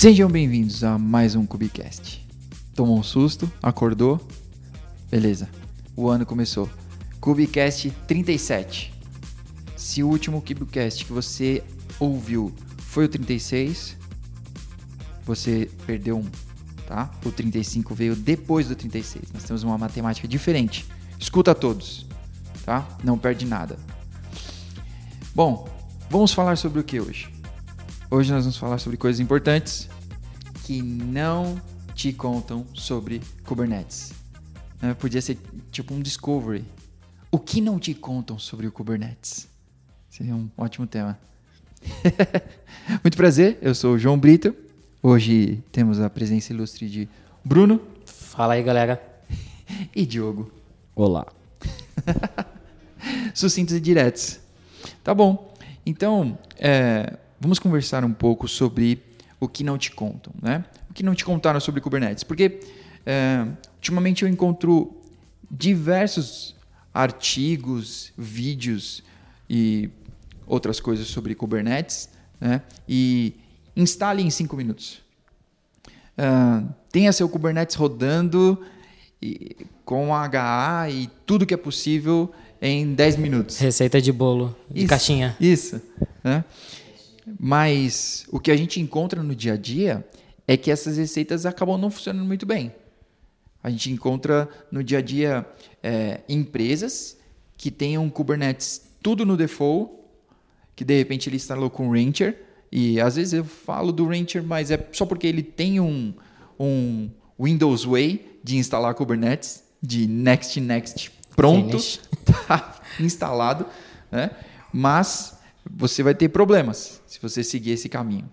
Sejam bem-vindos a mais um Cubicast. Tomou um susto? Acordou? Beleza. O ano começou. Cubicast 37. Se o último Cubicast que você ouviu foi o 36, você perdeu um, tá? O 35 veio depois do 36. Nós temos uma matemática diferente. Escuta todos, tá? Não perde nada. Bom, vamos falar sobre o que hoje? Hoje nós vamos falar sobre coisas importantes que não te contam sobre Kubernetes. Né? Podia ser tipo um discovery. O que não te contam sobre o Kubernetes? Seria um ótimo tema. Muito prazer, eu sou o João Brito. Hoje temos a presença ilustre de Bruno. Fala aí, galera. E Diogo. Olá. Sucintos e diretos. Tá bom. Então, é, vamos conversar um pouco sobre o que não te contam, né? O que não te contaram sobre Kubernetes. Porque, é, ultimamente, eu encontro diversos artigos, vídeos e outras coisas sobre Kubernetes, né? E instale em 5 minutos. Uh, tenha seu Kubernetes rodando e, com HA e tudo que é possível em 10 minutos. Receita de bolo, de Isso, caixinha. Isso. Né? Mas o que a gente encontra no dia a dia é que essas receitas acabam não funcionando muito bem. A gente encontra no dia a dia é, empresas que tenham Kubernetes tudo no default, que de repente ele instalou com Rancher, e às vezes eu falo do Rancher, mas é só porque ele tem um, um Windows Way de instalar Kubernetes, de next, next, pronto, Finish. tá instalado, né? Mas você vai ter problemas se você seguir esse caminho,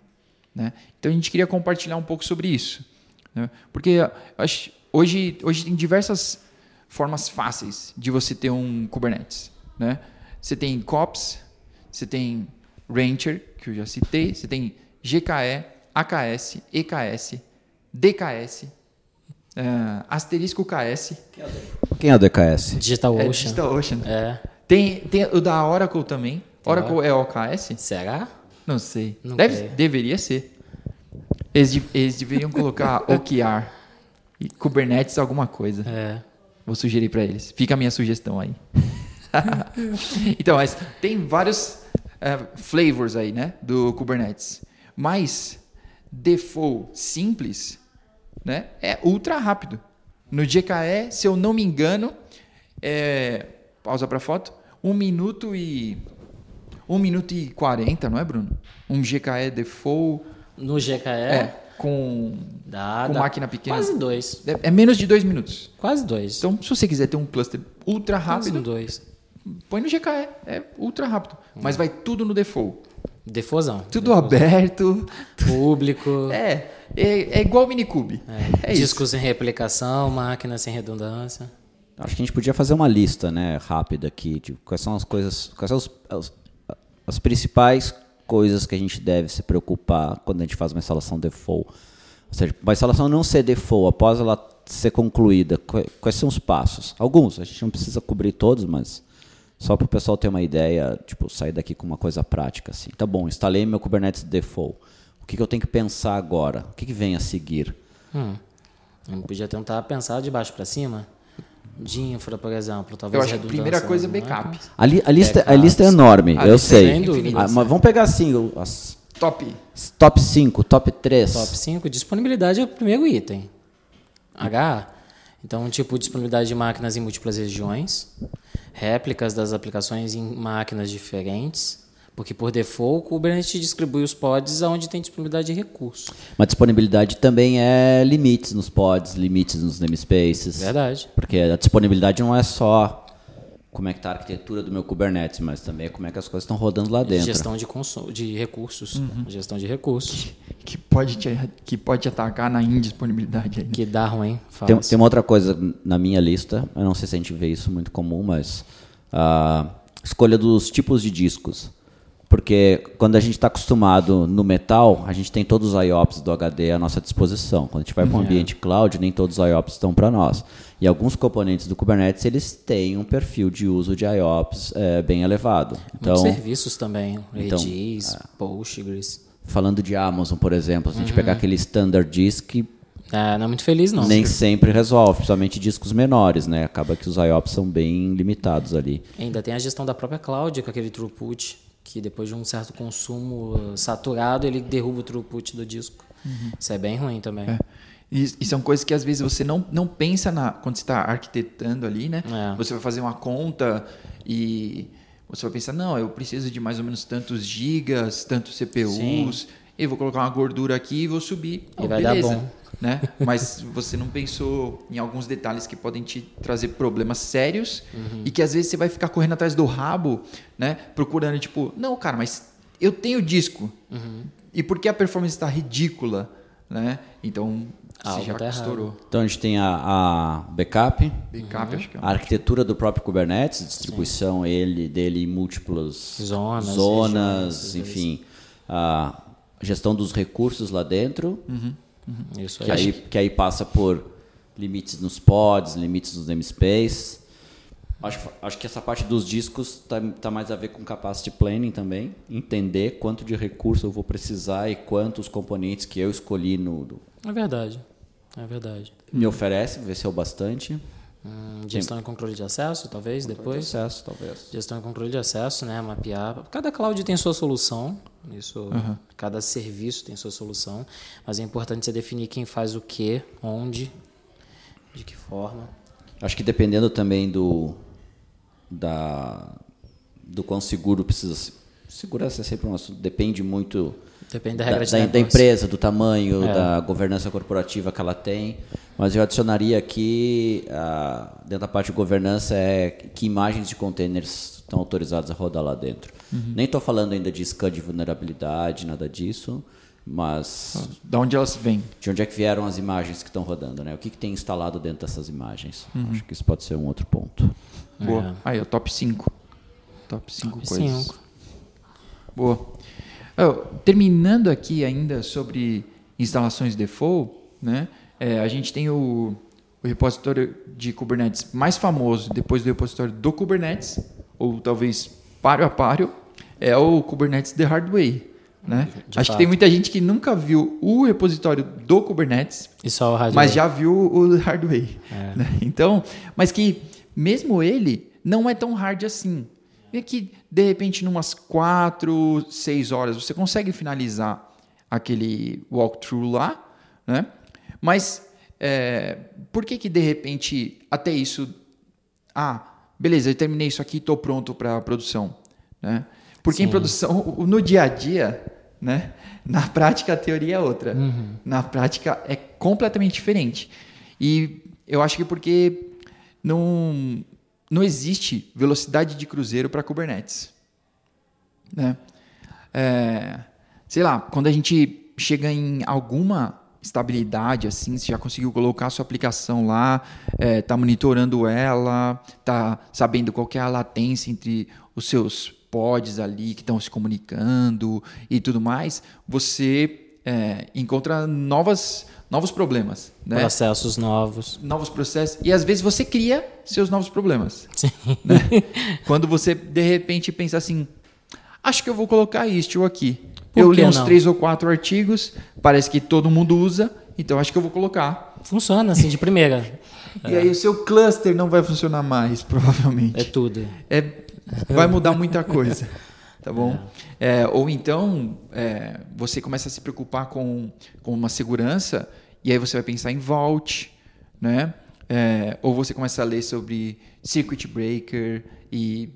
né? Então a gente queria compartilhar um pouco sobre isso, né? Porque acho, hoje, hoje tem diversas formas fáceis de você ter um Kubernetes, né? Você tem COPS, você tem Rancher, que eu já citei, você tem GKE, AKS, EKS, DKS, eh, asterisco KS, Quem é o DKS? Digital é, Ocean. DigitalOcean. É. Tem, tem o da Oracle também. Oracle é OKS? Será? Não sei. Não Deve, creio. deveria ser. Eles, de- eles deveriam colocar OKR e Kubernetes alguma coisa. É. Vou sugerir para eles. Fica a minha sugestão aí. então, mas tem vários eh, flavors aí, né, do Kubernetes. Mas default simples, né, é ultra rápido. No GKE, se eu não me engano, é, pausa para foto, 1 minuto e 1 minuto e 40, não é, Bruno? Um GKE default No GKE, é, com dá, com dá máquina pequena. Quase dois. é, é menos de 2 minutos. Quase dois. Então, se você quiser ter um cluster ultra quase rápido, dois. põe no GKE. É ultra rápido. Mas vai tudo no default. Defusão. Tudo aberto. Público. É, é, é igual o Minikube. É, isso. discos sem replicação, máquina sem redundância. Acho que a gente podia fazer uma lista, né, rápida aqui, de quais são as coisas, quais são os- as principais coisas que a gente deve se preocupar quando a gente faz uma instalação default. Ou seja, uma instalação não ser default, após ela ser concluída, qua- quais são os passos? Alguns, a gente não precisa cobrir todos, mas só para o pessoal ter uma ideia, tipo, sair daqui com uma coisa prática, assim. Tá bom, instalei meu Kubernetes default. O que, que eu tenho que pensar agora? O que, que vem a seguir? Hum. Gente podia tentar pensar de baixo para cima. De infra, por exemplo. Talvez Eu acho que a primeira coisa é backup. máquinas. A, li- a lista, a lista é enorme, A eu é sei. Ah, mas vamos pegar assim, as Top. top 5, top 3. Top 5, disponibilidade é o primeiro item. H. Então, tipo, disponibilidade de máquinas em múltiplas regiões, réplicas das aplicações em máquinas diferentes, porque por default o Kubernetes distribui os pods aonde tem disponibilidade de recurso. Mas disponibilidade também é limites nos pods, limites nos namespaces. Verdade. Porque a disponibilidade não é só como é que está a arquitetura do meu Kubernetes, mas também é como é que as coisas estão rodando lá dentro. Gestão de, consumo, de recursos. Uhum. Gestão de recursos. Que pode, te, que pode te atacar na indisponibilidade aí. né? Que dá ruim. Tem, tem uma outra coisa na minha lista, eu não sei se a gente vê isso muito comum, mas a escolha dos tipos de discos. Porque quando a gente está acostumado no metal, a gente tem todos os IOPS do HD à nossa disposição. Quando a gente vai para um ambiente cloud, nem todos os IOPS estão para nós. E alguns componentes do Kubernetes, eles têm um perfil de uso de IOPS eh, bem elevado. Muitos Então, serviços também. então, Redis, Postgres. falando de Amazon, por exemplo, se a gente pegar aquele standard disk, É, não é muito feliz, não. nem sempre resolve, principalmente discos menores, né? Acaba que os IOPS são bem limitados ali. Ainda tem a gestão da própria cloud com aquele throughput, que depois de um certo consumo uh, saturado, ele derruba o throughput do disco. Isso é bem ruim também. É. E, e são coisas que às vezes você não, não pensa na, quando você está arquitetando ali, né? É. Você vai fazer uma conta e você vai pensar, não, eu preciso de mais ou menos tantos gigas, tantos CPUs, Sim. Eu vou colocar uma gordura aqui e vou subir. E Oh, vai dar beleza, bom. Né? Mas você não pensou em alguns detalhes que podem te trazer problemas sérios Uhum. e que às vezes você vai ficar correndo atrás do rabo, né? Procurando, tipo, não, cara, mas eu tenho disco. Uhum. E por que a performance está ridícula? Né? Então, você já tá errado. estourou. Então a gente tem a, a backup, Backup, acho que é a arquitetura do próprio Kubernetes, distribuição ele, dele em múltiplas Zonas, zonas enfim, a gestão dos recursos lá dentro, Isso que, aí. que aí passa por limites nos pods, limites nos namespace. Acho, acho que essa parte dos discos está tá mais a ver com capacity planning também, entender quanto de recurso eu vou precisar e quantos componentes que eu escolhi no, É verdade. É verdade. me oferece, ver se é o bastante. Hum, gestão e controle de acesso, talvez, depois. Processo, talvez. Gestão e controle de acesso, né? Mapear. Cada cloud tem sua solução. Isso, Cada serviço tem sua solução. Mas é importante você definir quem faz o quê, onde, de que forma. Acho que dependendo também do da do quão seguro precisa ser. Segurança é sempre um assunto, depende muito Depende da da, de da- da empresa, do tamanho, É. da governança corporativa que ela tem. Mas eu adicionaria aqui, ah, dentro da parte de governança, é que imagens de containers estão autorizadas a rodar lá dentro. Uhum. Nem estou falando ainda de scan de vulnerabilidade, nada disso, mas Da onde elas vêm? de onde é que vieram as imagens que estão rodando, né? O que, que tem instalado dentro dessas imagens? Uhum. Acho que isso pode ser um outro ponto. Boa. Aí, o top 5. Top 5 Top coisas. cinco. Boa. Oh, terminando aqui ainda sobre instalações default, né? É, a gente tem o, o repositório de Kubernetes mais famoso depois do repositório do Kubernetes, ou talvez páreo a páreo, é o Kubernetes The Hard Way. Né? De Acho que fato. tem muita gente que nunca viu o repositório do Kubernetes, mas já viu o hard way. É. né? Então, mas que mesmo ele não é tão hard assim. E que de repente, numas 4, 6 horas, você consegue finalizar aquele walkthrough lá, né? Mas é, por que que de repente até isso ah, beleza, eu terminei isso aqui, estou pronto para produção, né? Porque em Sim. produção, o- no dia a dia, né? Na prática a teoria é outra. Na prática é completamente diferente. E eu acho que porque não não existe velocidade de cruzeiro para Kubernetes, né? É, sei lá, quando a gente chega em alguma estabilidade, assim, você já conseguiu colocar a sua aplicação lá, é, tá monitorando ela, tá sabendo qual é a latência entre os seus pods ali que estão se comunicando e tudo mais, você é, encontra novas, novos problemas, né? Processos novos. novos processos e às vezes você cria seus novos problemas. Sim. né? Quando você de repente pensa assim, acho que eu vou colocar Istio aqui. Por eu li uns não? três ou quatro artigos, parece que todo mundo usa, então acho que eu vou colocar. Funciona assim de primeira. E aí o seu cluster não vai funcionar mais, provavelmente. É tudo. É, vai mudar muita coisa. Tá bom? É, ou então é, você começa a se preocupar com, com uma segurança e aí você vai pensar em Vault, né? É, ou você começa a ler sobre Circuit Breaker e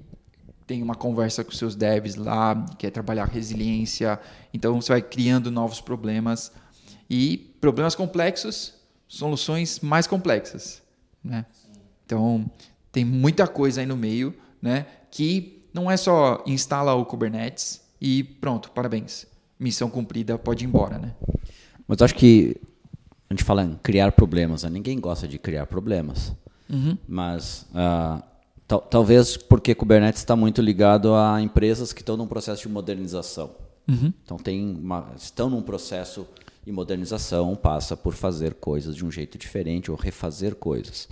tem uma conversa com seus devs lá, quer trabalhar resiliência. Então você vai criando novos problemas e problemas complexos, soluções mais complexas, né? Então, tem muita coisa aí no meio, né? Que não é só instala o Kubernetes e pronto, parabéns. Missão cumprida, pode ir embora, né? Mas acho que a gente fala em criar problemas, né? ninguém gosta de criar problemas. Mas ah, tal- talvez porque Kubernetes está muito ligado a empresas que estão num processo de modernização. Então tem uma- estão num processo de modernização, passa por fazer coisas de um jeito diferente ou refazer coisas.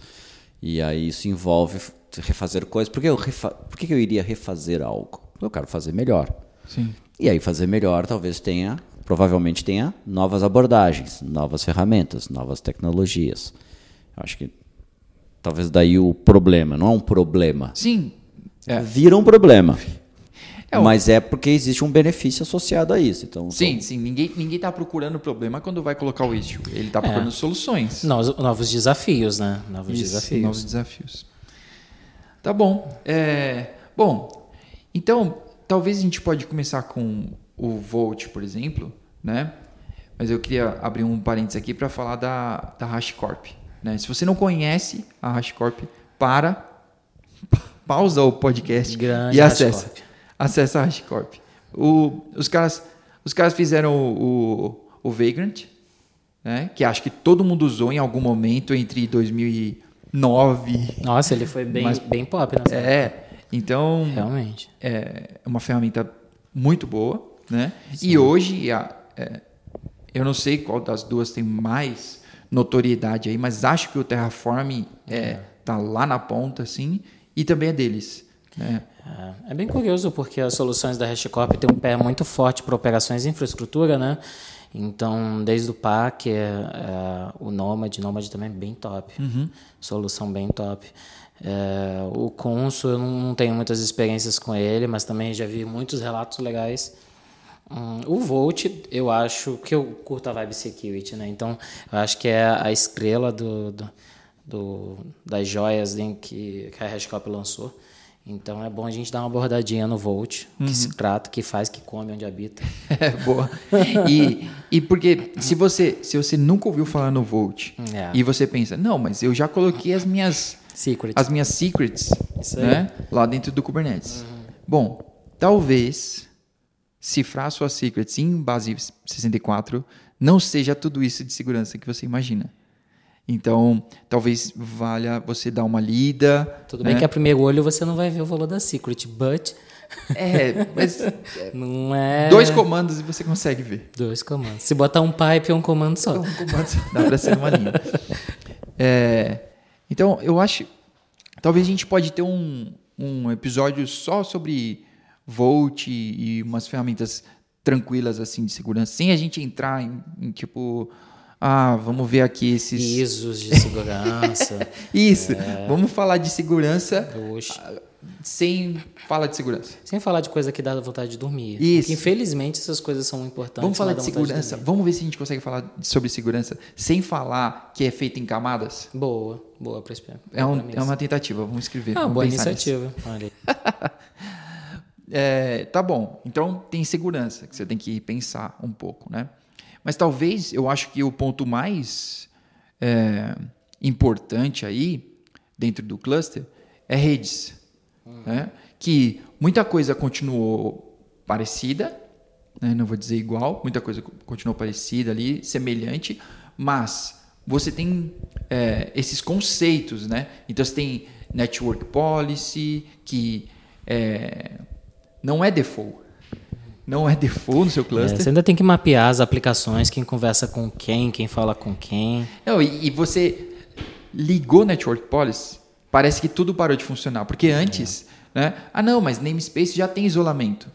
E aí isso envolve refazer coisas. Por que eu, refa- por que que eu iria refazer algo? Eu quero fazer melhor. Sim. E aí fazer melhor talvez tenha provavelmente tenha novas abordagens, novas ferramentas, novas tecnologias. Eu acho que talvez daí o problema, não é um problema. Sim. É. Vira um problema. É, o- Mas é porque existe um benefício associado a isso. Então, Sim, são- sim. Ninguém, ninguém tá procurando problema quando vai colocar o issue. Ele tá procurando soluções. Novos, novos desafios, né? Novos Isso, desafios. novos desafios. Tá bom. É, bom, então, talvez a gente pode começar com o Volt, por exemplo, né? Mas eu queria abrir um parênteses aqui para falar da, da HashiCorp. Né? Se você não conhece a HashiCorp, para, pa- pausa o podcast Grande e acessa. HashiCorp. Acessa a HashiCorp. O, os, caras, os caras fizeram o, o, o Vagrant, né? que acho que todo mundo usou em algum momento entre 2009. Nossa, ele foi bem, Mas- bem pop nessa época. É, então Realmente. é uma ferramenta muito boa, né? E hoje, a- é, eu não sei qual das duas tem mais notoriedade aí, mas acho que o Terraform é, tá lá na ponta, assim, e também é deles, né? É, é bem curioso porque as soluções da HashiCorp têm um pé muito forte para operações de infraestrutura, né? Então, desde o PAC, é, é, o Nomad, Nomad também é bem top. Solução bem top. É, o Consul, eu não tenho muitas experiências com ele, mas também já vi muitos relatos legais. Hum, o Volt, eu acho que eu curto a Vibe Security, né? Então, eu acho que é a estrela do, do, do- das joias em que, que a HashiCorp lançou. Então, é bom a gente dar uma abordadinha no Volt, que se trata, que faz, que come, onde habita. É, boa. E, e porque se você, se você nunca ouviu falar no Volt É. e você pensa, não, mas eu já coloquei as minhas Secret. as minhas secrets. Uhum. né, lá dentro do Kubernetes. Bom, talvez cifrar suas secrets em base 64 não seja tudo isso de segurança que você imagina. Então, talvez valha você dar uma lida. Tudo né? bem que a primeiro olho você não vai ver o valor da Secret, but É, mas não é... dois comandos e você consegue ver. Dois comandos. Se botar um pipe é um comando só. Um comando só, dá para ser uma linha. É, então, eu acho. Talvez a gente pode ter um, um episódio só sobre Volt e, umas ferramentas tranquilas assim de segurança, sem a gente entrar em, em, tipo. Ah, vamos ver aqui esses. ISOs de segurança. Isso. É. Vamos falar de segurança Oxe. sem falar de segurança. Sem falar de coisa que dá vontade de dormir. Isso. Porque, infelizmente, essas coisas são importantes. Vamos falar de segurança. dormir. Vamos ver se a gente consegue falar sobre segurança sem falar que é feito em camadas. Boa, boa esse É, um- é uma tentativa. Vamos escrever. Ah, vamos boa iniciativa. Olha. É, tá bom. Então tem segurança que você tem que pensar um pouco, né? Mas talvez eu acho que o ponto mais é, importante aí dentro do cluster é redes, né? Que muita coisa continuou parecida, né? não vou dizer igual, muita coisa continuou parecida ali, semelhante, mas você tem é, esses conceitos, né? Então você tem network policy que é, não é default. Não é default no seu É, cluster. você ainda tem que mapear as aplicações, quem conversa com quem, quem fala com quem. Não, e, e você ligou network policy, parece que tudo parou de funcionar. Porque antes, né? Ah, não, mas namespace já tem isolamento.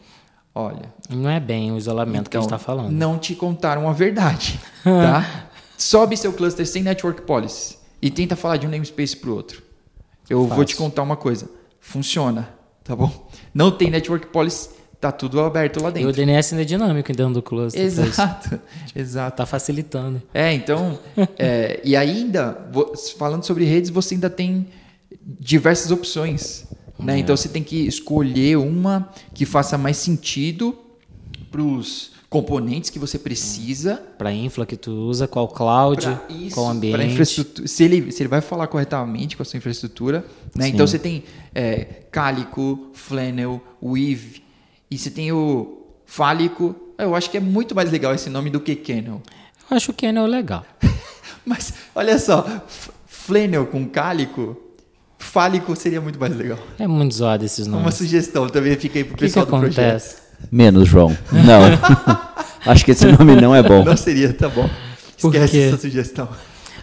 Olha, Não é bem o isolamento que a gente então, está falando. não te contaram a verdade, tá? Sobe seu cluster sem network policy e tenta falar de um namespace para o outro. Eu vou Fácil. te contar uma coisa. Funciona, tá bom? Não tem network policy, tá tudo aberto lá E o dentro. DNS ainda é dinâmico dentro do cluster. pra isso. Exato, exato. Tá facilitando. É, então, é, e ainda, falando sobre redes, você ainda tem diversas opções. Né? Então você tem que escolher uma que faça mais sentido para os componentes que você precisa. Para infra que tu usa, qual cloud, isso, qual ambiente. infraestrutura. Se ele, se ele vai falar corretamente com a sua infraestrutura. Né? Então você tem é, Calico, Flannel, Weave, e você tem o Fálico. Eu acho que é muito mais legal esse nome do que Kennel. Eu acho o Kennel legal. Mas olha só, Flannel com Cálico, Fálico seria muito mais legal. É muito zoado esses Uma nomes. sugestão também fica aí pro O que, que pessoal do projeto. Menos, João. Não. Acho que esse nome não é bom. Não seria, tá bom. Esquece essa sugestão.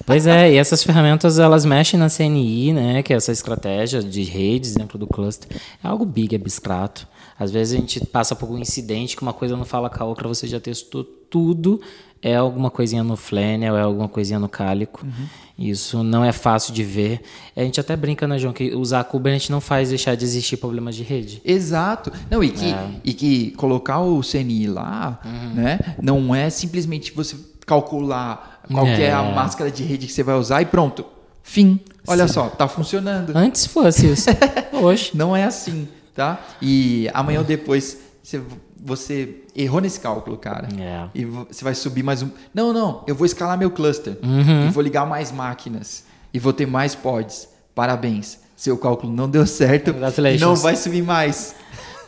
Pois é, e essas ferramentas elas mexem na CNI, né, que é essa estratégia de redes dentro do cluster. É algo big, abstrato. Às vezes a gente passa por um incidente que uma coisa não fala com a outra, você já testou tudo, é alguma coisinha no Flannel, é alguma coisinha no Cálico. Uhum. Isso não é fácil de ver. A gente até brinca, né, João, que usar Kubernetes não faz deixar de existir problemas de rede. Exato. Não, e que, é. e que colocar o CNI lá, uhum. né, não é simplesmente você calcular qual é. é a máscara de rede que você vai usar e pronto. Fim. Olha Sim. só, tá funcionando. Antes fosse isso. Hoje. Não é assim tá? E amanhã ou depois você, você errou nesse cálculo, cara. É. E você vai subir mais um. Não, não, eu vou escalar meu cluster uhum. e vou ligar mais máquinas e vou ter mais pods. Parabéns. Seu cálculo não deu certo não vai subir mais.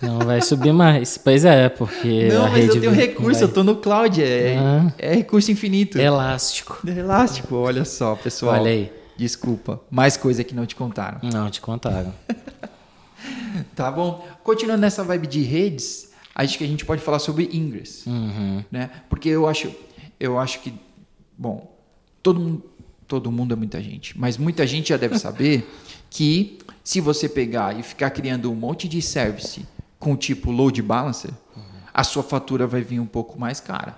Não vai subir mais. Pois é, porque. Não, mas eu tenho recurso, vai... eu tô no cloud, é, ah. é recurso infinito. Elástico. É elástico, olha só, pessoal. Olha aí. Desculpa. Mais coisa que não te contaram. Não, te contaram. tá bom? Continuando nessa vibe de redes, acho que a gente pode falar sobre Ingress, uhum. né? Porque eu acho, eu acho que, bom, todo mundo, todo mundo é muita gente, mas muita gente já deve saber que se você pegar e ficar criando um monte de service com tipo load balancer, a sua fatura vai vir um pouco mais cara.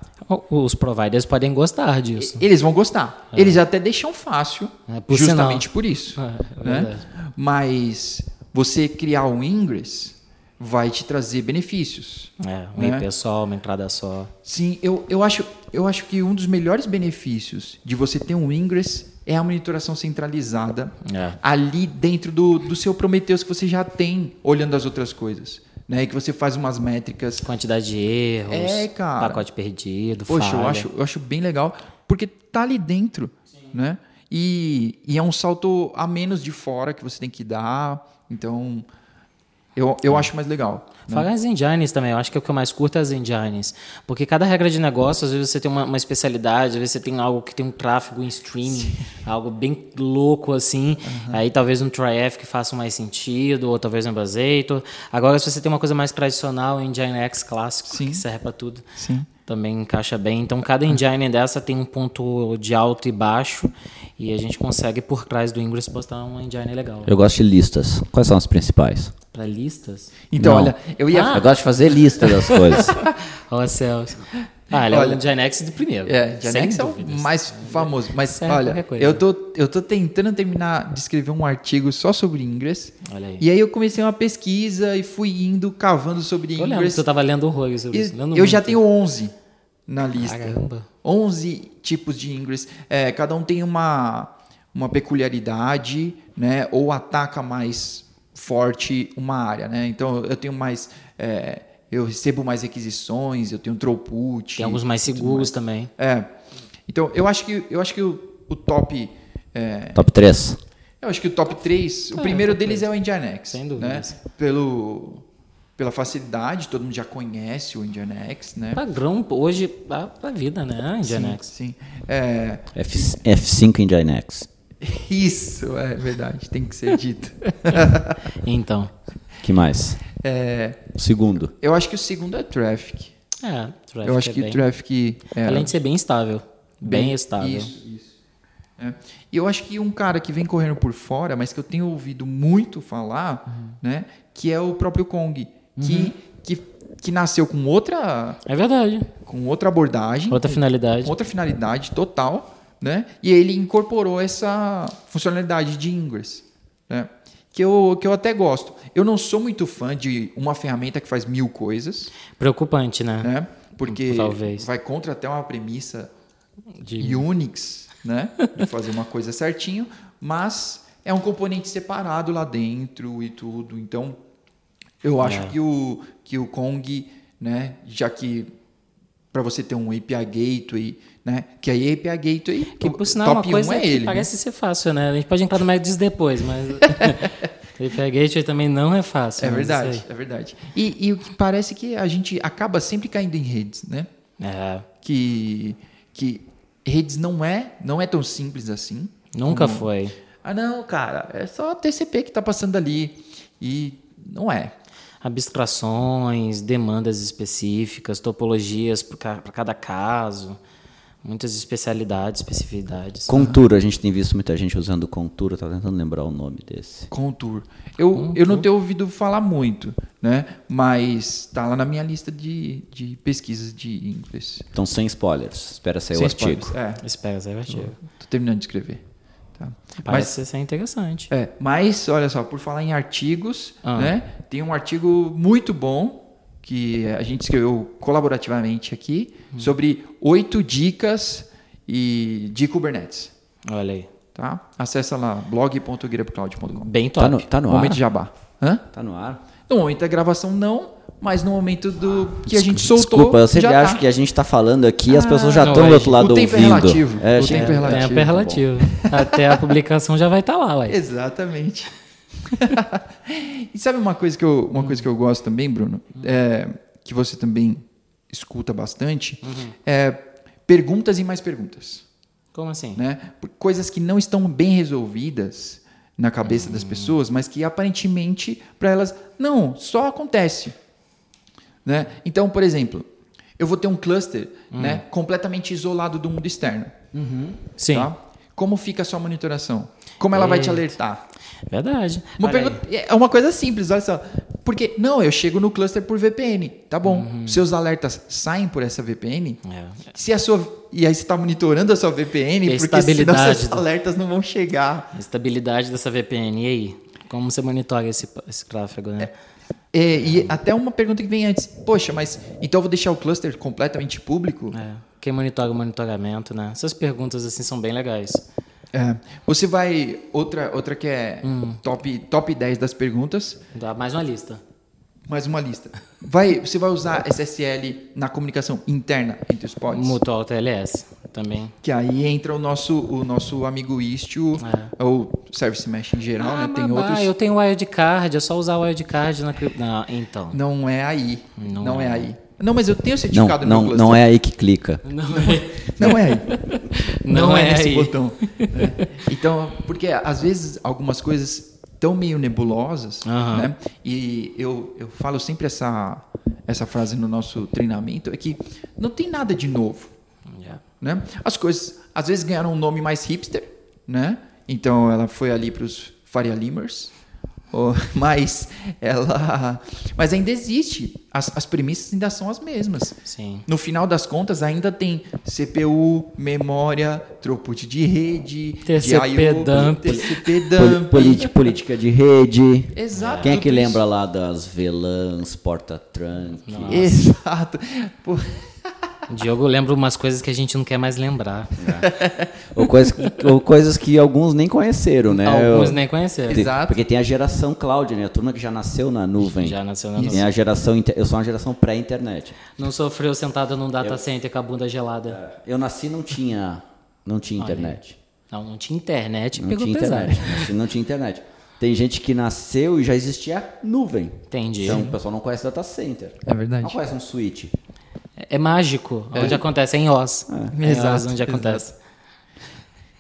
Os providers podem gostar disso. Eles vão gostar. É. Eles até deixam fácil, é, por justamente sinal. por isso. É, é né? Mas você criar um Ingress vai te trazer benefícios. É, um né? IP só, uma entrada só. Sim, eu, eu, acho, eu acho que um dos melhores benefícios de você ter um Ingress é a monitoração centralizada é. ali dentro do, do seu Prometheus que você já tem olhando as outras coisas. Né, e que você faz umas métricas. Quantidade de erros, é, pacote perdido, Poxa, falha. eu acho, eu acho bem legal, porque tá ali dentro. Né? E, e é um salto a menos de fora que você tem que dar. Então, eu, eu acho mais legal. Né? Fala as engines também, eu acho que é o que eu mais curto é as engines. Porque cada regra de negócio, às vezes você tem uma, uma especialidade, às vezes você tem algo que tem um tráfego em streaming, Sim. algo bem louco assim. Uhum. Aí talvez um TriF que faça mais sentido, ou talvez um Basator. Agora, se você tem uma coisa mais tradicional, um Nginx clássico, Sim. que serve para tudo. Sim também encaixa bem. Então, cada engine dessa tem um ponto de alto e baixo e a gente consegue, por trás do Ingress, postar um engine legal. Eu gosto de listas. Quais são as principais? Para listas? Então, Não. olha, eu ia... Ah. Eu gosto de fazer lista das coisas. Ó, Celso. Ah, ele olha, é o Genex do primeiro. É, é o mais famoso. Mas olha, eu tô, eu tô tentando terminar de escrever um artigo só sobre Ingress. Olha aí. E aí eu comecei uma pesquisa e fui indo, cavando sobre eu Ingress. Eu tava lendo horrores sobre isso. eu muito. já tenho 11 na lista. Caramba. 11 tipos de Ingress. É, cada um tem uma, uma peculiaridade, né? Ou ataca mais forte uma área, né? Então eu tenho mais... É, eu recebo mais requisições, eu tenho throughput. Tem alguns mais seguros mais. também. É. Então, eu acho que, eu acho que o, o top. É, top 3. Eu acho que o top 3, é, o primeiro deles 3. é o Nginx. Sem dúvida. Né? Pelo, pela facilidade, todo mundo já conhece o Nginx, né? Padrão hoje para a vida, né? Nginx. Sim. sim. É... F, F5 Nginx. Isso, é verdade, tem que ser dito. então. que mais? É, o segundo. Eu acho que o segundo é Traffic. É, Traffic Eu acho é que bem... Traffic... É, Além de ser bem estável. Bem, bem estável. Isso, isso. É. E eu acho que um cara que vem correndo por fora, mas que eu tenho ouvido muito falar, uhum. né, que é o próprio Kong, que, uhum. que, que nasceu com outra... É verdade. Com outra abordagem. Outra com, finalidade. Com outra finalidade total, né? E ele incorporou essa funcionalidade de Ingress, né? Que eu, que eu até gosto. Eu não sou muito fã de uma ferramenta que faz mil coisas. Preocupante, né? né? Porque Talvez. vai contra até uma premissa de Unix, né? De fazer uma coisa certinho, mas é um componente separado lá dentro e tudo. Então, eu acho é. que, o, que o Kong, né? Já que para você ter um API Gateway né? Que aí API Gateway, que por sinal top uma coisa é ele, parece né? ser fácil, né? A gente pode entrar no Médios depois, mas API Gateway também não é fácil. É verdade, é verdade. E, e o que parece que a gente acaba sempre caindo em redes, né? É. Que, que redes não é, não é tão simples assim. Nunca como... foi. Ah, não, cara, é só a TCP que está passando ali. E não é abstrações, demandas específicas, topologias para cada caso Muitas especialidades, especificidades. Contour, a gente tem visto muita gente usando Contour, eu tava tentando lembrar o nome desse. Contour. Eu, eu não tenho ouvido falar muito, né? Mas tá lá na minha lista de, de pesquisas de inglês. Então, sem spoilers, espera sair Sem o artigo. spoilers. É, Espera, Zé Vertigo. tô terminando de escrever. Tá. Mas, Parece ser interessante. é, mas, olha só, por falar em artigos, Ah. né? Tem um artigo muito bom que a gente escreveu colaborativamente aqui Hum. sobre oito dicas e de Kubernetes. Olha aí. Tá? Acessa lá blog.grapcloud.com. Bem Tá top. no, tá no Momento ar? jabá. Hã? Tá no ar? No momento da gravação não, mas no momento do que a gente soltou. Desculpa, eu sempre já acho tá. que a gente tá falando aqui e as Ah, pessoas já não, estão do é, outro lado o tempo é ouvindo. relativo, É, o tempo é relativo. Tempo é relativo. Até a publicação já vai estar lá, ué. Exatamente. E sabe uma coisa que eu, uma coisa que eu gosto também, Bruno? É, que você também escuta bastante, é perguntas e mais perguntas. Como assim? Né? Coisas que não estão bem resolvidas na cabeça das pessoas, mas que aparentemente para elas não, só acontece. Né? Então, por exemplo, eu vou ter um cluster né, completamente isolado do mundo externo. Sim. Tá? Como fica a sua monitoração? Como ela vai te alertar? Verdade. Uma pergunta- é uma coisa simples, olha só. Porque, não, eu chego no cluster por VPN. Tá bom. Seus alertas saem por essa VPN? É. Se a sua, e aí você está monitorando a sua VPN, a porque senão seus do- alertas não vão chegar. A estabilidade dessa VPN, e aí? Como você monitora esse, esse tráfego, né? É, e até uma pergunta que vem antes. Poxa, mas então eu vou deixar o cluster completamente público? É. Quem monitora o monitoramento, né? Essas perguntas, assim, são bem legais. É. Você vai. Outra, outra que é top, top 10 das perguntas. Dá mais uma lista. Mais uma lista. Vai, você vai usar SSL na comunicação interna entre os pods? Mutual TLS também. Que aí entra o nosso, o nosso amigo Istio, ou Service Mesh em geral, né? Tem mas, outros. ah, eu tenho wildcard, é só usar o wildcard na... na então. Não é aí. Não, Não é. é. aí. Não, mas eu tenho Não, certificado no não, meu cluster. não é aí que clica. Não é, Não é aí. não é nesse aí. botão. É. Então, porque às vezes algumas coisas estão meio nebulosas, né? E eu, eu falo sempre essa, essa frase no nosso treinamento, é que não tem nada de novo. Yeah. né? As coisas às vezes ganharam um nome mais hipster, né? Então ela foi ali para os Faria Limers, mas ela, mas ainda existe. As, as premissas ainda são as mesmas. Sim. No final das contas ainda tem CPU, memória, throughput de rede, TCP de dump. TCP dump. política de rede. Exato. Quem é que lembra lá das VLANs, porta-trunk? Exato. Diogo lembra umas coisas que a gente não quer mais lembrar. Ou, coisa- ou coisas que alguns nem conheceram, né? Alguns Eu- nem conheceram. Tem- Exato. Porque tem a geração cloud, né? A turma que já nasceu na nuvem. Já nasceu na Tem nuvem. a geração. Eu sou uma geração pré-internet. Não sofreu sentado num data center com a bunda gelada. Eu nasci não tinha, não tinha internet. Não, não tinha internet, Não pegou tinha pesado. internet. Nasci, não tinha internet. Tem gente que nasceu e já existia nuvem. Entendi. Então o pessoal não conhece data center. É verdade. Não conhece um switch. É, é mágico. Onde acontece é em Oz. É, em Exato, Oz onde exato. acontece.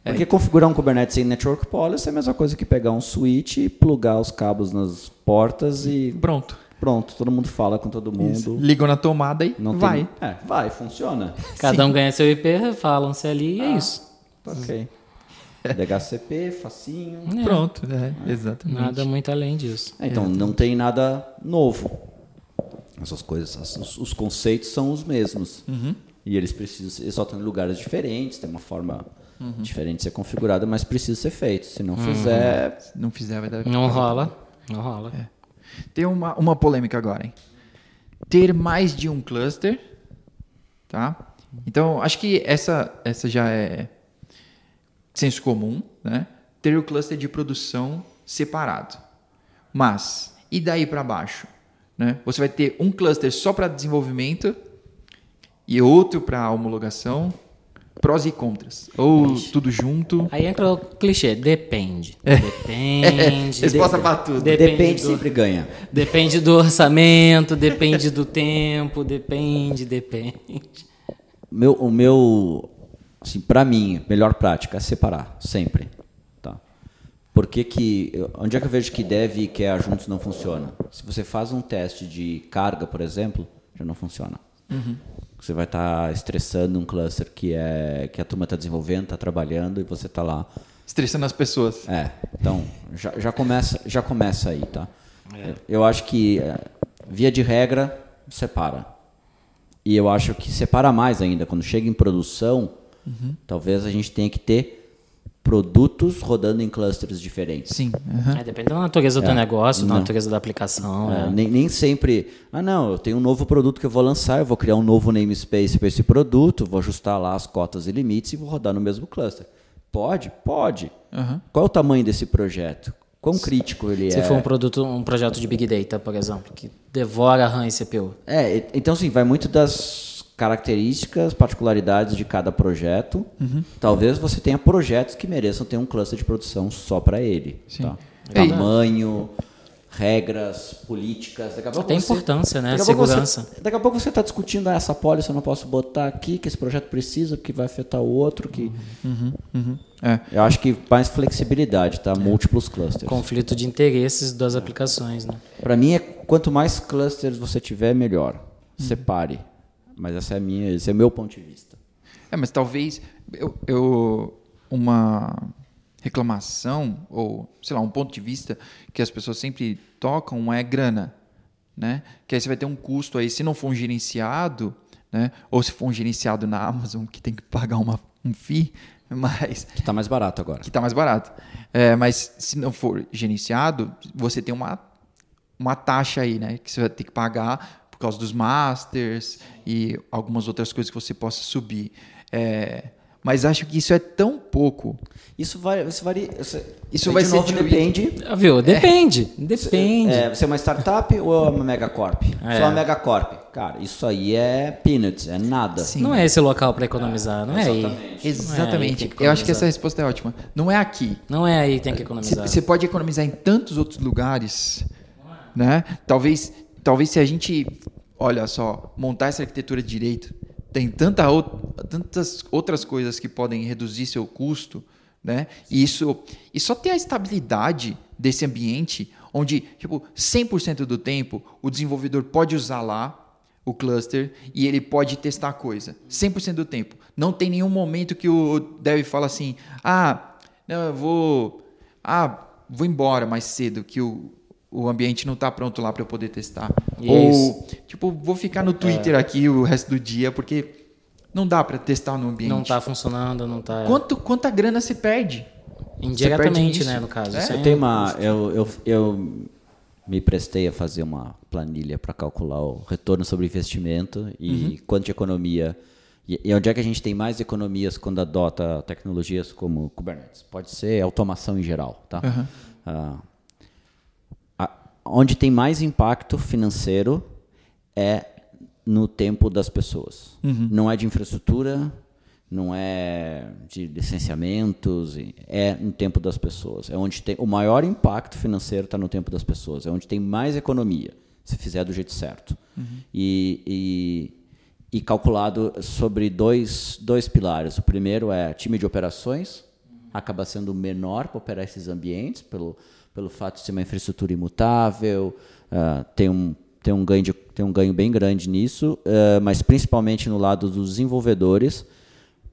Porque configurar um Kubernetes sem network policy é a mesma coisa que pegar um switch e plugar os cabos nas portas e Pronto. pronto, todo mundo fala com todo mundo. Ligou na tomada e Não vai. Tem... É, vai, funciona. Cada um ganha seu IP, falam-se ali e é isso. Ok. DHCP, facinho. É, Pronto, é, exatamente. Nada muito além disso. É, então não tem nada novo. Essas coisas, as- os, os conceitos são os mesmos. E eles precisam, eles só estão em lugares diferentes, tem uma forma diferente de ser configurada, mas precisa ser feito. Se não fizer, Se não fizer, vai dar. Não rola. Não rola. Tem uma, uma polêmica agora, hein? Ter mais de um cluster, tá? Então, acho que essa, essa já é senso comum, né? Ter o cluster de produção separado. Mas, e daí para baixo? Né? Você vai ter um cluster só para desenvolvimento e outro para homologação, prós e contras. Ou tudo junto. Aí entra o clichê, depende. Depende. Resposta para tudo. depende, do, sempre ganha. Depende do orçamento, depende do tempo, depende, depende. Meu, o meu, assim, para mim, melhor prática é separar, sempre. Tá? Por que que, onde é que eu vejo que deve e quer juntos não funciona? Se você faz um teste de carga, por exemplo, já não funciona. Você vai estar estressando um cluster que, é, que a turma está desenvolvendo, está trabalhando e você está lá. Estressando as pessoas. É, então já, já, começa, já começa aí, tá? Eu acho que, é, via de regra, separa. E eu acho que separa mais ainda. Quando chega em produção, talvez a gente tenha que ter produtos rodando em clusters diferentes. Sim. aham. É, depende da natureza do É. negócio, da Não. natureza da aplicação. É, é. nem, nem sempre. Ah, não, eu tenho um novo produto que eu vou lançar, eu vou criar um novo namespace para esse produto, vou ajustar lá as cotas e limites e vou rodar no mesmo cluster. Pode? Pode. Aham. Qual é o tamanho desse projeto? Quão crítico ele Se é? for um produto, um projeto de Big Data, por exemplo, que devora RAM e CPU. É, então sim, vai muito das características, particularidades de cada projeto. Uhum. Talvez você tenha projetos que mereçam ter um cluster de produção só para ele. Sim. Tá? É, Tamanho, regras, políticas. Daqui a pouco Até você- importância, né? Daqui a pouco Segurança. Você, daqui a pouco você está discutindo ah, essa pólice, eu não posso botar aqui, que esse projeto precisa, porque vai afetar o outro. Que... Uhum. É. Eu acho que mais flexibilidade, tá? Múltiplos clusters. Conflito de interesses das aplicações, né? Para mim, é quanto mais clusters você tiver, melhor. Separe. Mas essa é minha, esse é o meu ponto de vista. É, mas talvez eu, eu- uma reclamação ou sei lá um ponto de vista que as pessoas sempre tocam é grana, né? Que aí você vai ter um custo aí se não for um gerenciado, né? Ou se for um gerenciado na Amazon que tem que pagar uma, um fee, mas Que tá mais barato agora. que está mais barato. É, mas se não for gerenciado, você tem uma, uma taxa aí, né? Que você vai ter que pagar causa dos masters e algumas outras coisas que você possa subir. É, mas acho que isso é tão pouco. Isso vai, isso varia. Isso, Isso aí, vai de ser novo diluído. depende. Ah, Viu? Depende. Depende. É, você é uma startup ou é uma megacorp? É. É uma megacorp, cara, isso aí é peanuts, é nada. Sim. Não é esse local para economizar, não é aí. Exatamente. Exatamente. tem que Eu acho que essa resposta é ótima. Não é aqui. Não é aí que tem que economizar. você pode economizar em tantos outros lugares, né? Talvez, talvez se a gente, olha só, montar essa arquitetura direito, tem tanta ou- tantas outras coisas que podem reduzir seu custo, né? E isso, e só ter a estabilidade desse ambiente, onde tipo 100% do tempo o desenvolvedor pode usar lá o cluster e ele pode testar a coisa 100% do tempo. Não tem nenhum momento que o dev fala assim: "Ah, não, eu vou ah, vou embora mais cedo que o, o ambiente não está pronto lá para eu poder testar". Ou tipo, vou ficar no Twitter aqui o resto do dia porque não dá para testar no ambiente. Não tá funcionando, não tá. Quanto quanta grana se perde? Indiretamente, né, no caso. É, Eu tenho é- uma. Eu, eu, eu me prestei a fazer uma planilha para calcular o retorno sobre investimento e quanto de economia. E, onde é que a gente tem mais economias quando adota tecnologias como Kubernetes? Pode ser automação em geral, tá? Ah, a- onde tem mais impacto financeiro é no tempo das pessoas. Não é de infraestrutura, não é de licenciamentos, é no tempo das pessoas. É onde tem o maior impacto financeiro está no tempo das pessoas. É onde tem mais economia, se fizer do jeito certo. E, e, e calculado sobre dois, dois pilares. O primeiro é time de operações, acaba sendo menor para operar esses ambientes, pelo, pelo fato de ser uma infraestrutura imutável, ah, tem, um, tem, um ganho de, tem um ganho bem grande nisso, ah, mas principalmente no lado dos desenvolvedores,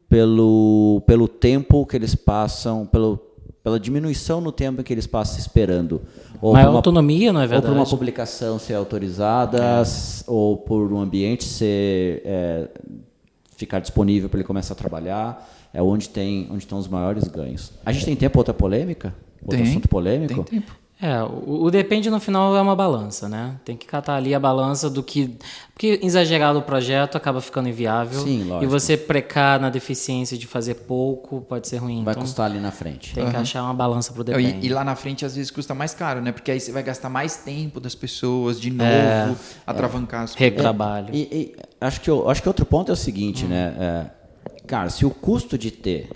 pelo, pelo tempo que eles passam, pelo, pela diminuição no tempo que eles passam esperando. Ou Maior por uma- autonomia, não é ou por uma verdade? publicação ser autorizada, s- ou por um ambiente ser é, ficar disponível para ele começar a trabalhar, é onde tem onde estão os maiores ganhos. A gente tem tempo para outra polêmica? Outro Tem, assunto polêmico? Tem tempo. É, o, o depende no final é uma balança, né? Tem que catar ali a balança do que. Porque exagerado o projeto acaba ficando inviável. Sim, E lógico. você precar na deficiência de fazer pouco pode ser ruim. Vai então custar ali na frente. tem que achar uma balança pro Não, depende. E, e lá na frente às vezes custa mais caro, né? Porque aí você vai gastar mais tempo das pessoas de novo, É. atravancar as coisas. Retrabalho. E, e acho, que, o- acho que outro ponto é o seguinte, né? É, cara, se o custo de ter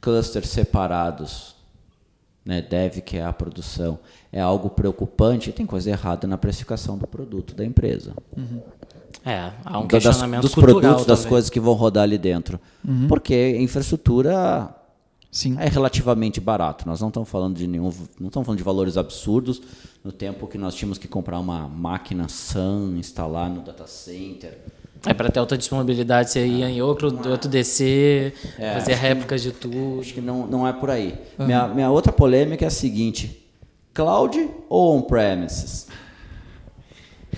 clusters separados, né, deve que é a produção, é algo preocupante, tem coisa errada na precificação do produto da empresa. É, há um das- questionamento dos cultural produtos, das coisas que vão rodar ali dentro. Porque a infraestrutura Sim. é relativamente barato. Nós não estamos falando de nenhum, não estamos falando de valores absurdos no tempo que nós tínhamos que comprar uma máquina SAN, instalar no data center. É para ter alta disponibilidade, você ia em outro, outro DC, É, fazer réplicas de tudo. Acho que não, não é por aí. Minha, minha outra polêmica é a seguinte: cloud ou on-premises?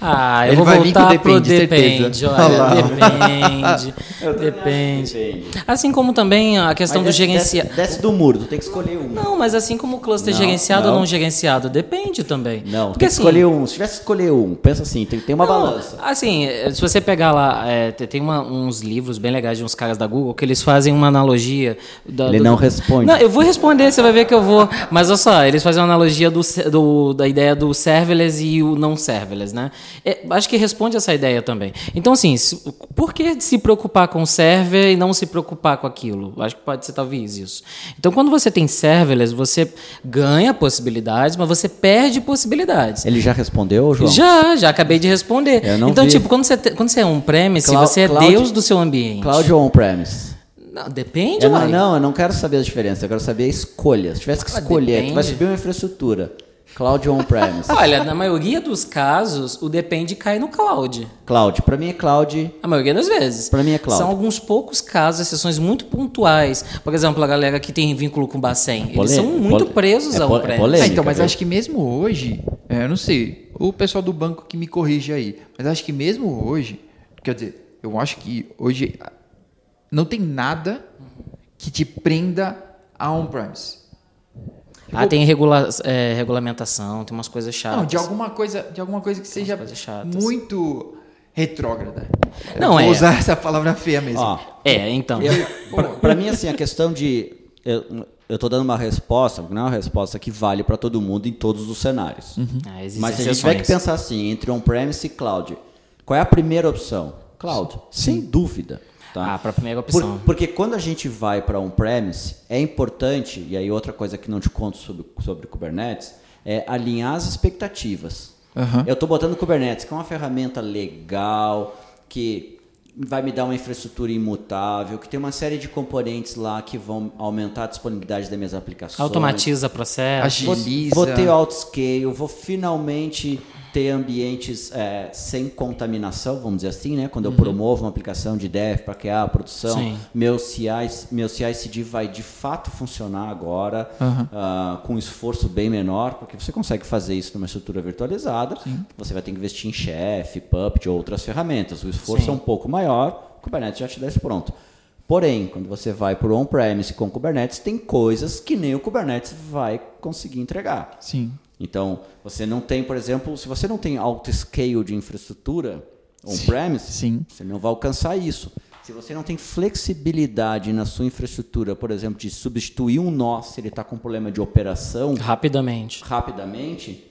Ah, eu Ele vou vai vir com voltar pro depende, depende. certeza. Olha, depende. Depende. depende. Assim como também a questão Mas do gerenciado. Desce, desce do muro, tu tem que escolher um. Não, mas assim como o cluster Não, gerenciado ou não. não gerenciado, depende também. Não, Porque tem que assim, escolher um. Se tivesse que escolher um, pensa assim, tem, tem uma Não, balança. Assim, eh, se você pegar lá, te- tem uma- uns livros bem legais de uns caras da Google que eles fazem uma analogia. da- Ele do- não responde. Não, eu vou responder, você vai ver que eu vou. Mas olha só, eles fazem uma analogia do, do- da ideia do serverless e o não serverless, né? É, acho que responde essa ideia também. Então, assim, se- por que se preocupar com o server e não se preocupar com aquilo? Acho que pode ser talvez isso. Então, quando você tem serverless, você ganha possibilidades, mas você perde possibilidades. Ele já respondeu, João? Já, já acabei de responder. Então, vi. tipo, quando você, quando você é premise, Cloud- você é cloud- Deus do seu ambiente. Cloud ou on-premise? Não, depende, Eu não, não, eu não quero saber a diferença, eu quero saber a escolha. Se tivesse que Ah, escolher, tu vai subir uma infraestrutura. Cloud ou on-premise? Olha, na maioria dos casos, o depende cai no cloud. cloud. Pra mim é cloud. A maioria das vezes. Pra mim é cloud. São alguns poucos casos, exceções muito pontuais. Por exemplo, a galera que tem vínculo com o Bacen. Eles Polê- são muito polê- presos é ao é polêmica. Ah, então, mas viu? acho que mesmo hoje, é, eu não sei, o pessoal do banco que me corrige aí, mas acho que mesmo hoje, quer dizer, eu acho que hoje ah, não tem nada que te prenda a on-premise. Ah, tem regula é, regulamentação, tem umas coisas chatas. Não, de alguma coisa, de alguma coisa que seja coisas chatas. muito retrógrada. Não, eu vou é. usar essa palavra feia mesmo. Ó, É, então. Pra, pra mim, assim, a questão de. Eu, eu tô dando uma resposta, não é uma resposta que vale para todo mundo em todos os cenários. Ah, existem Mas se a gente tiver que pensar assim, entre on-premise e cloud, qual é a primeira opção? Cloud, sem dúvida. Tá? Ah, pra primeira Por- opção. porque quando a gente vai para on-premise, é importante, e aí outra coisa que não te conto sobre, sobre Kubernetes, é alinhar as expectativas. Aham. Eu estou botando Kubernetes, que é uma ferramenta legal, que vai me dar uma infraestrutura imutável, que tem uma série de componentes lá que vão aumentar a disponibilidade das minhas aplicações. Automatiza processo. Vou, Agiliza. vou ter autoscale, vou finalmente ter ambientes é, sem contaminação, vamos dizer assim, né? Quando eu promovo uma aplicação de dev para criar a produção, Sim. meu CI, meu CI/CD vai de fato funcionar agora ah, com um esforço bem menor, porque você consegue fazer isso numa estrutura virtualizada. Você vai ter que investir em Chef, Puppet ou outras ferramentas. O esforço Sim. é um pouco maior, o Kubernetes já te dá isso pronto. Porém, quando você vai para o on-premise com Kubernetes, tem coisas que nem o Kubernetes vai conseguir entregar. Sim. Então, você não tem, por exemplo, se você não tem alto scale de infraestrutura on-premise, você não vai alcançar isso. Se você não tem flexibilidade na sua infraestrutura, por exemplo, de substituir um nó se ele está com problema de operação Rapidamente. rapidamente,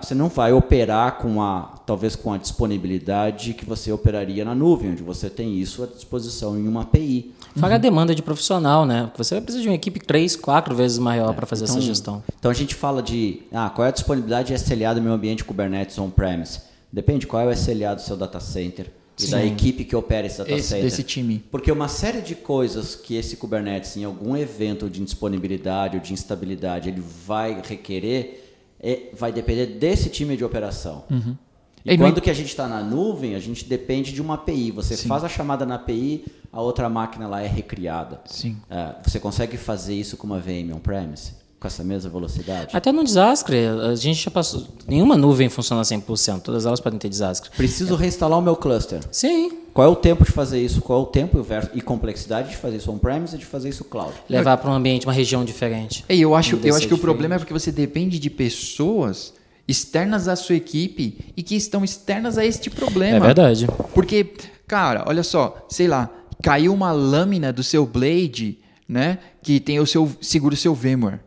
você não vai operar com a, talvez com a disponibilidade que você operaria na nuvem, onde você tem isso à disposição em uma API. Fora a demanda de profissional, né? Você vai precisar de uma equipe três, quatro vezes maior para fazer essa gestão. Então a gente fala de ah, qual é a disponibilidade SLA do meu ambiente Kubernetes on-premise. Depende qual é o SLA do seu data center e da equipe que opera esse data Esse, center. desse time. Porque uma série de coisas que esse Kubernetes, em algum evento de indisponibilidade ou de instabilidade, ele vai requerer, é- vai depender desse time de operação. E Uhum. E no quando en- que a gente está na nuvem, a gente depende de uma API. Você faz a chamada na API, a outra máquina lá é recriada. Sim. É, você consegue fazer isso com uma VM on-premise? Com essa mesma velocidade? Até no desastre, a gente já passou. Nenhuma nuvem funciona 100%, todas elas podem ter desastre. Preciso reinstalar o meu cluster. Sim. Qual é o tempo de fazer isso? Qual é o tempo e e complexidade de fazer isso on-premise e de fazer isso cloud? Levar para um ambiente, uma região diferente. E eu acho, eu acho que o problema é porque você depende de pessoas externas à sua equipe e que estão externas a este problema. É verdade. Porque, cara, olha só, sei lá, caiu uma lâmina do seu Blade, né? Que tem o seu segura o seu VMware.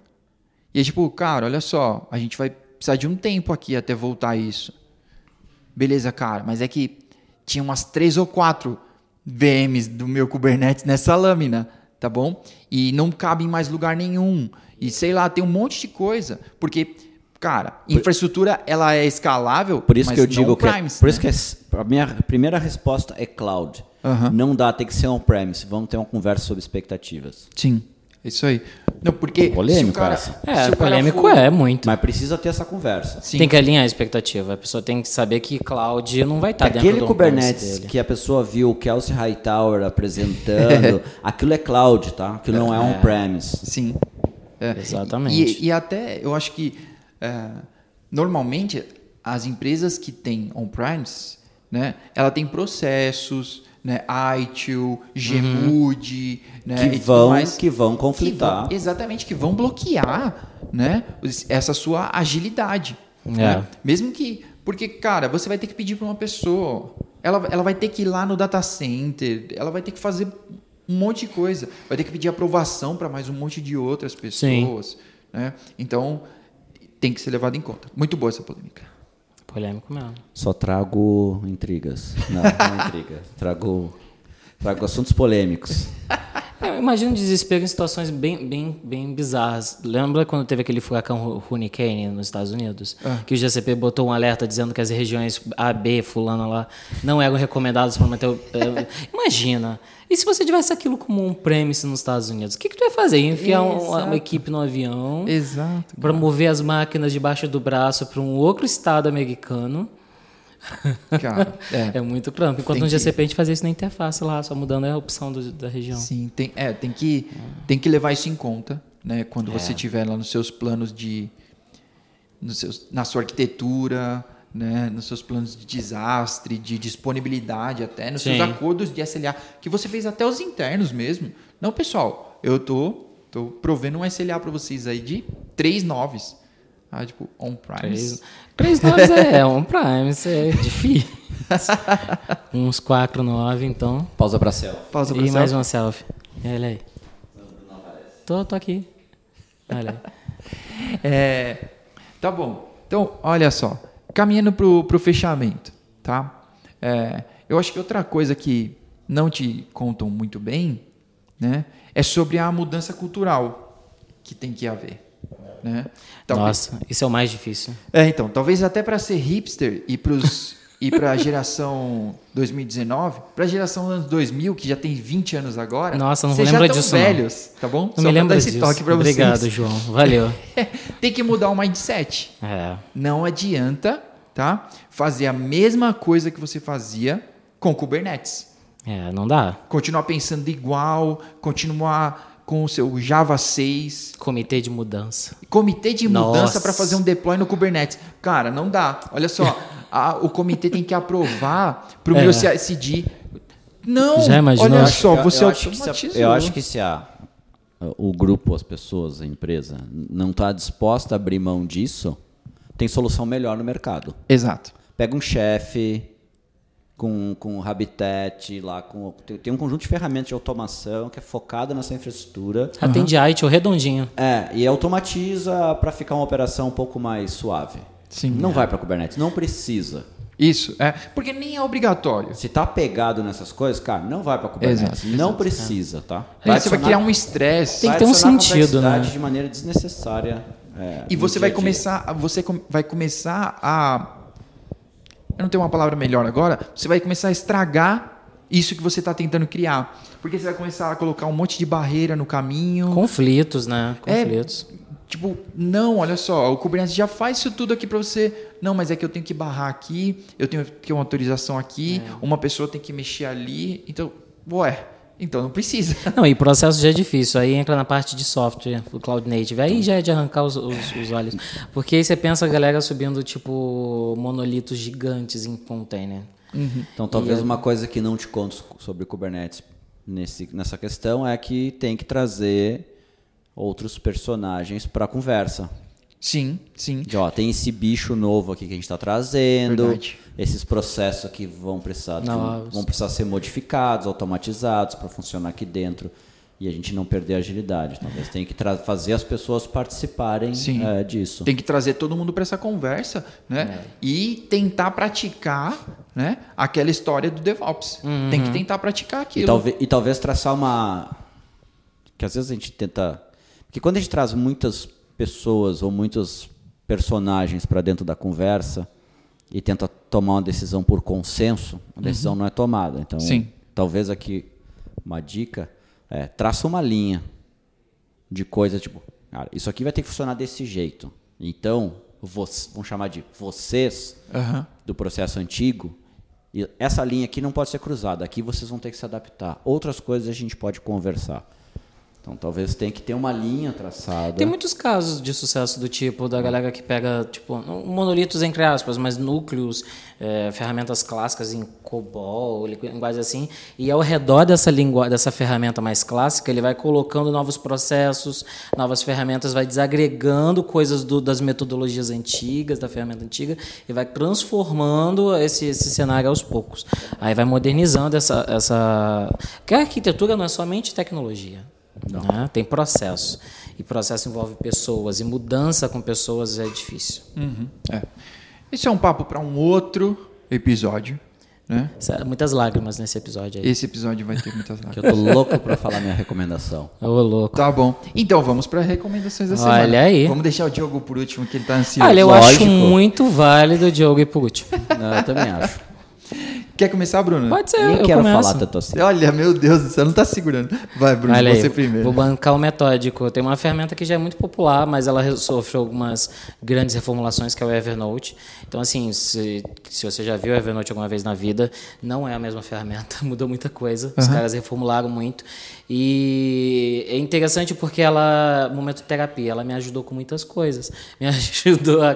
E é tipo, cara, olha só, a gente vai precisar de um tempo aqui até voltar isso. Beleza, cara, mas é que tinha umas três ou quatro VMs do meu Kubernetes nessa lâmina, tá bom? E não cabe em mais lugar nenhum. E sei lá, tem um monte de coisa. Porque, cara, infraestrutura ela é escalável, Por isso que eu digo que, é- por né? isso que é- a minha primeira resposta é cloud. Aham. Não dá, tem que ser on-premise. Vamos ter uma conversa sobre expectativas. Sim. Isso aí. Não, porque Polêmico cara. É, o polêmico for- é muito. Mas precisa ter essa conversa. Sim. Tem que alinhar a expectativa. A pessoa tem que saber que cloud não vai estar dentro Aquele do Kubernetes dele. que a pessoa viu o Kelsey Hightower apresentando, aquilo é cloud, tá? Aquilo não é on-premise. Sim. É. Exatamente. E, e até eu acho que é, normalmente as empresas que têm on-premise, né, ela tem processos, né, ITIL, Gmood, né, Que vão- mais, que vão que conflitar. vão- exatamente, que vão bloquear, né, essa sua agilidade. É. né? Mesmo que, porque cara, você vai ter que pedir para uma pessoa, ela, ela vai ter que ir lá no data center, ela vai ter que fazer um monte de coisa, vai ter que pedir aprovação para mais um monte de outras pessoas, né? Então tem que ser levado em conta. Muito boa essa polêmica. Polêmico mesmo. Só trago intrigas. Não, não é intriga. Trago, trago assuntos polêmicos. Eu imagino desespero em situações bem, bem, bem bizarras. Lembra quando teve aquele furacão Hurricane nos Estados Unidos? Que o GCP botou um alerta dizendo que as regiões A, B, fulana lá, não eram recomendadas para manter o... eh, Imagina. E se você tivesse aquilo como um premise nos Estados Unidos? O que, que tu ia fazer? Ia enfiar um- uma, equipe no avião Exato. para mover as máquinas debaixo do braço para um outro estado americano? Cara, é. É muito crampo. Enquanto Tem no que- GCP a gente fazia isso na interface lá, só mudando a opção do- da região. Sim, tem, é, tem que, tem que levar isso em conta, né? Quando você É. tiver lá nos seus planos de, nos seus, na sua arquitetura, né? Nos seus planos de desastre, de disponibilidade até, nos seus Sim. acordos de SLA, que você fez até os internos mesmo. Não, pessoal, eu tô, tô provendo um SLA para vocês aí de três noves. Ah, tipo, on-premise. Três, três noves é um Prime, isso é difícil. Uns quatro nove, então. Pausa pra céu. Pausa pra e mais selfie. uma selfie. Olha aí. Tô, tô aqui. Olha aí. É, tá bom. Então, olha só. Caminhando pro, pro fechamento, tá? É, eu acho que outra coisa que não te contam muito bem, né? É sobre a mudança cultural que tem que haver, né? Talvez- Nossa, isso é o mais difícil. É, então, talvez até para ser hipster e pros e para a geração 2019, para a geração anos 2000, que já tem 20 anos agora, Nossa, não vocês lembra já disso, não. velhos, tá bom? Não Só me lembro dar esse disso. toque para Obrigado, vocês. João. Valeu. tem que mudar o mindset. É. Não adianta, tá? Fazer a mesma coisa que você fazia com Kubernetes. É, não dá. Continuar pensando igual, continuar com o seu Java 6, Comitê de mudança. comitê de mudança Nossa. para fazer um deploy no Kubernetes. Cara, não dá. Olha só, a- o comitê tem que aprovar para o É. meu CSD. Não, Já imaginou? olha acho só, Eu- você eu acho que se a- automatizou. Eu acho que se a, o grupo, as pessoas, a empresa, não está disposta a abrir mão disso, tem solução melhor no mercado. Exato. Pega um chefe com, com Habitat, lá com, tem, tem um conjunto de ferramentas de automação que é focado nessa infraestrutura. Atende ITIL redondinho. É, e automatiza para ficar uma operação um pouco mais suave. Sim. Não vai para Kubernetes, não precisa. Isso, é. Porque nem é obrigatório. Se tá pegado nessas coisas, cara, não vai para Kubernetes. Exato, não precisa, tá? Aí você vai criar um estresse. Tem que vai ter um sentido, né? de maneira desnecessária. é, E você vai dia. começar, você com- vai começar a eu não tenho uma palavra melhor agora, você vai começar a estragar isso que você está tentando criar. Porque você vai começar a colocar um monte de barreira no caminho. Conflitos, né? É, Conflitos. Tipo, não, olha só, o Kubernetes já faz isso tudo aqui para você. Não, mas é que eu tenho que barrar aqui, eu tenho que ter uma autorização aqui, É. uma pessoa tem que mexer ali. Então, ué, então não precisa. Não, e o processo já é difícil. Aí entra na parte de software, o Cloud Native. Aí já é de arrancar os, os- os olhos. Porque aí você pensa a galera subindo, tipo, monolitos gigantes em container. Então, talvez uma coisa que não te conto sobre Kubernetes nesse, nessa questão é que tem que trazer outros personagens para a conversa. Sim, sim. De, ó, tem esse bicho novo aqui que a gente está trazendo, Verdade. esses processos aqui vão precisar, que Novos. vão precisar ser modificados, automatizados para funcionar aqui dentro e a gente não perder a agilidade. Talvez tenha que fazer as pessoas participarem Sim. é, disso. Tem que trazer todo mundo para essa conversa, né? E tentar praticar, né? Aquela história do DevOps. Tem que tentar praticar E, aquilo. talvez, e talvez traçar uma. Que às vezes a gente tenta. Porque quando a gente traz muitas pessoas ou muitos personagens para dentro da conversa e tenta tomar uma decisão por consenso, a decisão não é tomada. Então, Sim. talvez aqui uma dica é traça uma linha. de coisa tipo, cara, isso aqui vai ter que funcionar desse jeito. Então, vos- vamos chamar de vocês Aham. do processo antigo, e essa linha aqui não pode ser cruzada. Aqui vocês vão ter que se adaptar. Outras coisas a gente pode conversar. Então, talvez tenha que ter uma linha traçada. Tem muitos casos de sucesso do tipo da galera que pega, tipo, monolitos entre aspas, mas núcleos, é, ferramentas clássicas em COBOL, li- linguagem assim, e ao redor dessa língua, dessa ferramenta mais clássica, ele vai colocando novos processos, novas ferramentas, vai desagregando coisas do- das metodologias antigas, da ferramenta antiga, e vai transformando esse, esse cenário aos poucos. Aí vai modernizando essa, essa. Porque a arquitetura não é somente tecnologia. Né? Tem processo. E processo envolve pessoas. E mudança com pessoas é difícil. Uhum. É. Esse é um papo para um outro episódio, né? Isso- Muitas lágrimas nesse episódio aí. Esse episódio vai ter muitas lágrimas. eu tô louco pra falar minha recomendação. Ô, louco. Tá bom. Então vamos para recomendações da Olha semana. aí. Vamos deixar o Diogo por último, que ele tá ansioso. Olha, eu Lógico. acho muito válido o Diogo ir por último. Não, eu também acho. Quer começar, Bruno? Pode ser, Nem eu quero começo. falar tanto assim. Olha, meu Deus do céu, não tá segurando. Vai, Bruno, Olha aí, você primeiro. vou bancar o metódico. Tem uma ferramenta que já é muito popular, mas ela re- sofreu algumas grandes reformulações, que é o Evernote. Então, assim, se, se você já viu o Evernote alguma vez na vida, não é a mesma ferramenta, mudou muita coisa. Os caras reformularam muito. E é interessante porque ela, momento de terapia, ela me ajudou com muitas coisas. Me ajudou a,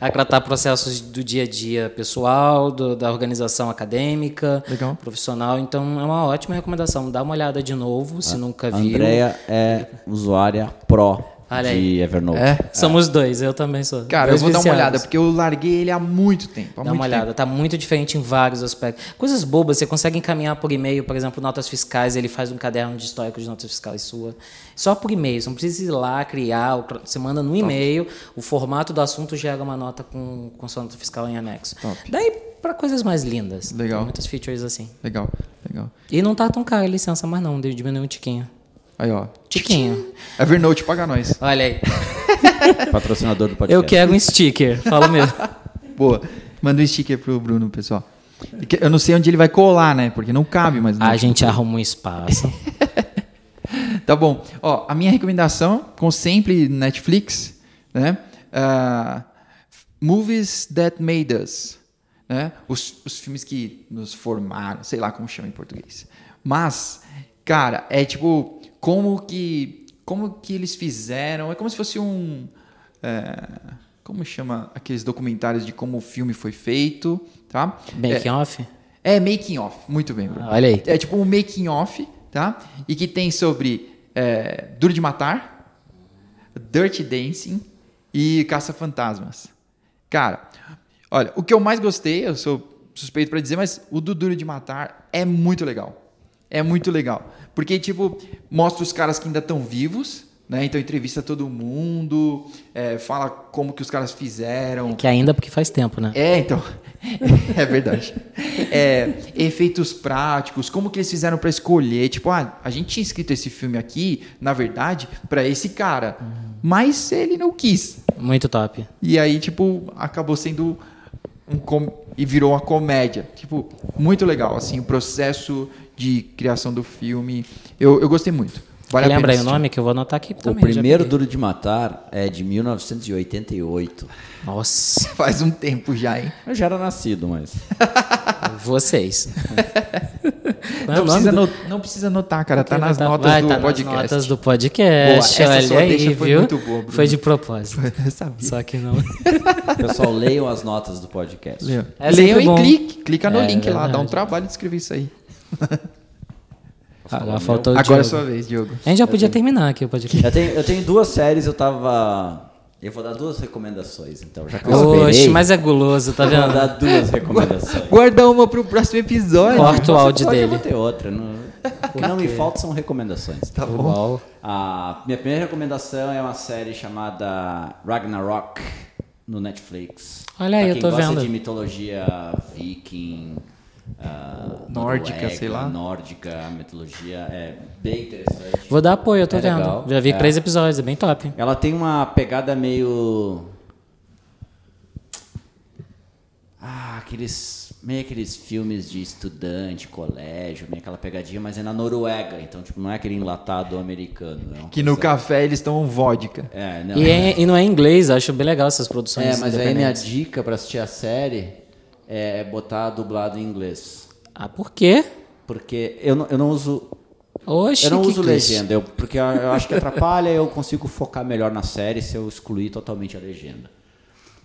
a tratar processos do dia a dia pessoal, do- da organização acadêmica, Legal. profissional. Então, é uma ótima recomendação. Dá uma olhada de novo, se nunca A viu. Andrea é usuária pro Olha de aí. Evernote. É? Somos dois, eu também sou. Cara, Dois eu vou dar uma viciados. olhada, porque eu larguei ele há muito tempo. Há Dá muito uma olhada, tá muito diferente em vários aspectos. Coisas bobas, você consegue encaminhar por e-mail, por exemplo, notas fiscais, ele faz um caderno de histórico de notas fiscais sua. Só por e-mail, você não precisa ir lá criar, você manda no e-mail, o formato do assunto gera uma nota com, com sua nota fiscal em anexo. Top. Daí para coisas mais lindas. Legal. Tem muitas features assim. Legal, legal. E não tá tão caro a licença mais não, diminuiu um tiquinho. Aí, ó. Tiquinho. Evernote, paga nós. Olha aí. Patrocinador do podcast. Eu quero um sticker, fala mesmo. Boa. Manda um sticker pro Bruno, pessoal. Eu não sei onde ele vai colar, né? Porque não cabe, mas... A gente arruma um espaço. Tá bom. Ó, a minha recomendação, com sempre Netflix, né? Ah, movies that made us. Né? Os, os filmes que nos formaram, sei lá como chama em português. Mas, cara, é tipo, como que, como que eles fizeram, é como se fosse um... é, como chama aqueles documentários de como o filme foi feito, tá? Making off? É making off, muito bem, Bruno. Olha aí. É tipo um making off, tá? E que tem sobre é, Duro de Matar, Dirty Dancing e Caça Fantasmas. Cara, olha, o que eu mais gostei, eu sou suspeito pra dizer, mas o do Duro de Matar é muito legal. É muito legal. Porque, tipo, mostra os caras que ainda estão vivos, né? Então entrevista todo mundo, é, fala como que os caras fizeram. Que ainda porque faz tempo, né? É, então. é verdade. É, efeitos práticos, como que eles fizeram pra escolher? Tipo, ah, a gente tinha escrito esse filme aqui, na verdade, pra esse cara. Mas ele não quis. Muito top. E aí, tipo, acabou sendo um com... e virou uma comédia. Tipo, muito legal, assim, o processo de criação do filme. Eu, eu gostei muito. Vale a Lembra pena aí o nome que eu vou anotar aqui O também. já primeiro. Duro de Matar é de 1988. Nossa, Faz um tempo já, hein? Eu já era nascido, mas. vocês. Não o nome precisa, do- não precisa anotar, cara. Tá Vai nas tá- notas vai do tá nas podcast. notas do podcast. Boa, essa olha sua aí, foi viu? muito boa, Bruno. Foi de propósito. Eu sabia. Só que não. Pessoal, leiam as notas do podcast. Leiam. É Leiam e bom. clique. Clica no É, link lá. Dá um trabalho de escrever isso aí. Agora faltou o Agora é sua vez, Diogo. A gente já podia terminar aqui o podcast. Eu tenho, eu tenho duas séries, eu tava. Eu vou dar duas recomendações, então. Já que eu Oxe, esperei, mas é guloso, tá eu vou vendo? dar duas recomendações. Guarda uma pro próximo episódio. Corta o áudio Pode, eu dele. vou ter outra. Não... O que não me falta são recomendações. Tá bom. Uau. A minha primeira recomendação é uma série chamada Ragnarok no Netflix. Olha aí, Pra eu quem tô gosta vendo. de mitologia viking, ah, Nórdica, noruega, sei lá. Nórdica, mitologia é bem interessante. Vou dar apoio, eu tô É vendo. legal. Já vi É. três episódios, é bem top. Ela tem uma pegada meio. Ah, aqueles meio aqueles filmes de estudante, colégio, meio aquela pegadinha, mas é na Noruega, então tipo, não é aquele enlatado americano. É Que no coisa- café eles tomam vodka. É, não. E, é- e não é em inglês, acho bem legal essas produções. É, mas aí minha dica pra assistir a série é botar dublado em inglês. Ah, por quê? Porque eu não, eu não uso. Oxe, eu não uso legenda, eu- porque eu, eu acho que atrapalha eu consigo focar melhor na série se eu excluir totalmente a legenda.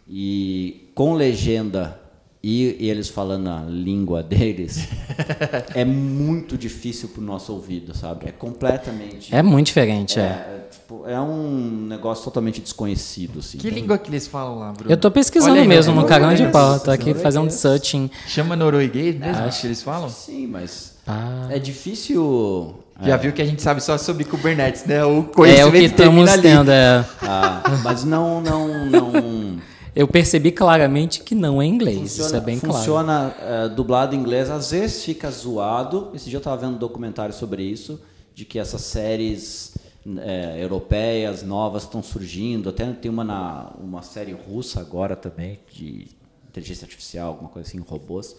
E com legenda e, e eles falando a língua deles, é muito difícil pro nosso ouvido, sabe? É completamente. É muito diferente, é, é. é, tipo, é um negócio totalmente desconhecido. Assim. Que língua que eles falam lá, Bruno? Eu tô pesquisando aí, mesmo no norueguês. cagão de pau. Tô aqui Norueguês. fazendo searching. Chama norueguês mesmo que eles falam? Sim, mas Ah. é difícil. Já viu que a gente sabe só sobre Kubernetes, né? O É conhecimento o que estamos ali. tendo, é. Ah, mas não, não, não. Eu percebi claramente que não é inglês. isso é bem claro. funciona eh, dublado em inglês, às vezes fica zoado. Esse dia eu estava vendo um documentário sobre isso, de que essas séries eh, europeias novas estão surgindo. Até tem uma, na, uma série russa agora também, de inteligência artificial, alguma coisa assim, robôs,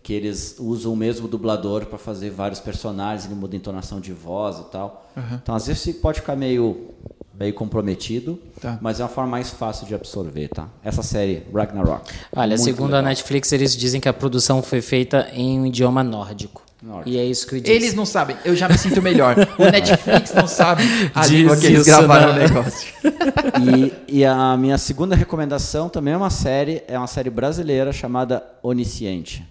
que eles usam o mesmo dublador para fazer vários personagens, ele muda a entonação de voz e tal. Então, às vezes pode ficar meio meio comprometido, Tá. mas é uma forma mais fácil de absorver, tá? Essa série Ragnarok. Olha, segundo a legal. Netflix, eles dizem que a produção foi feita em um idioma nórdico. Nórdico. E é isso que eu disse. Eles não sabem, eu já me sinto melhor. O Netflix não sabe a Diz língua que eles gravaram né? o negócio. E, e a minha segunda recomendação também é uma série, é uma série brasileira chamada Onisciente.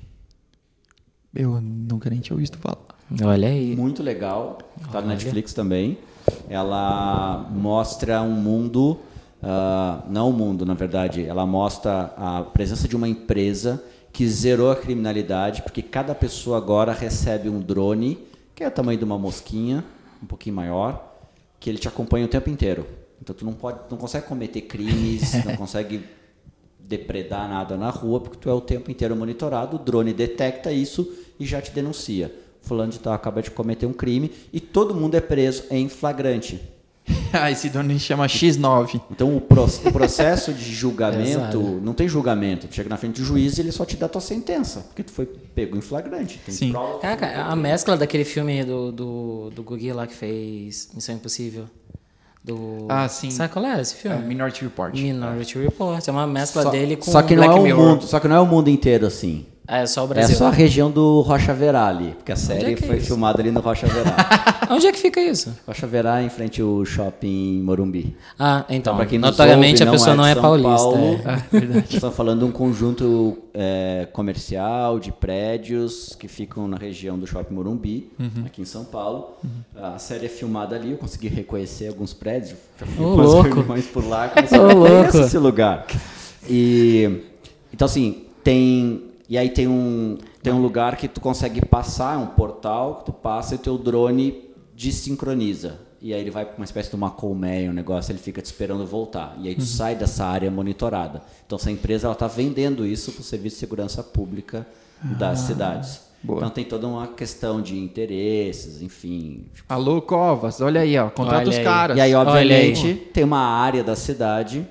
Eu nunca nem tinha visto falar. Olha aí. Muito legal, tá no Netflix também. Ela mostra um mundo, ah, não o mundo, na verdade, ela mostra a presença de uma empresa que zerou a criminalidade, porque cada pessoa agora recebe um drone, que é o tamanho de uma mosquinha, um pouquinho maior, que ele te acompanha o tempo inteiro. Então tu não pode, não consegue cometer crimes, não consegue depredar nada na rua, porque tu é o tempo inteiro monitorado, o drone detecta isso e já te denuncia. Fulano de tal acaba de cometer um crime e todo mundo é preso em flagrante. ah, esse dono chama X9. Então o, pro- o processo de julgamento, não tem julgamento. Tu chega na frente do juiz e ele só te dá tua sentença, porque tu foi pego em flagrante. Tem Sim. prova. Caraca, a mescla daquele filme do, do, do Gugi lá que fez Missão Impossível. Do... Ah, sim. Sabe qual é esse É, filme? Minority Report. Minority Report. É uma mescla Só, dele com só que Black não é o Mirror. mundo, só que não é o mundo inteiro assim. É só o É Brasil. só a região do Rocha Verá ali, porque a série é é foi isso? filmada ali no Rocha Verá. Onde é que fica isso? Rocha Verá em frente ao shopping Morumbi. Ah, então. Pra quem notoriamente ouve, a pessoa não não é é paulista. Paulo. é. Ah, verdade. Estamos falando de um conjunto é, comercial de prédios que ficam na região do Shopping Morumbi, Uhum. aqui em São Paulo. A série é filmada ali, eu consegui reconhecer alguns prédios. Já fui as louco. reuniões por lá, comecei Ô, a louco. esse lugar. E, então, assim, tem... E aí tem um, tem um lugar que tu consegue passar, um portal que tu passa e o teu drone desincroniza. E aí ele vai para uma espécie de uma colmeia, um negócio, ele fica te esperando voltar. E aí tu sai dessa área monitorada. Então essa empresa ela está vendendo isso para o Serviço de Segurança Pública das cidades. boa. Então tem toda uma questão de interesses, enfim. tipo, Alô, Covas, olha aí, ó. Contrata Olha os aí. caras. E aí, obviamente, tem uma área da cidade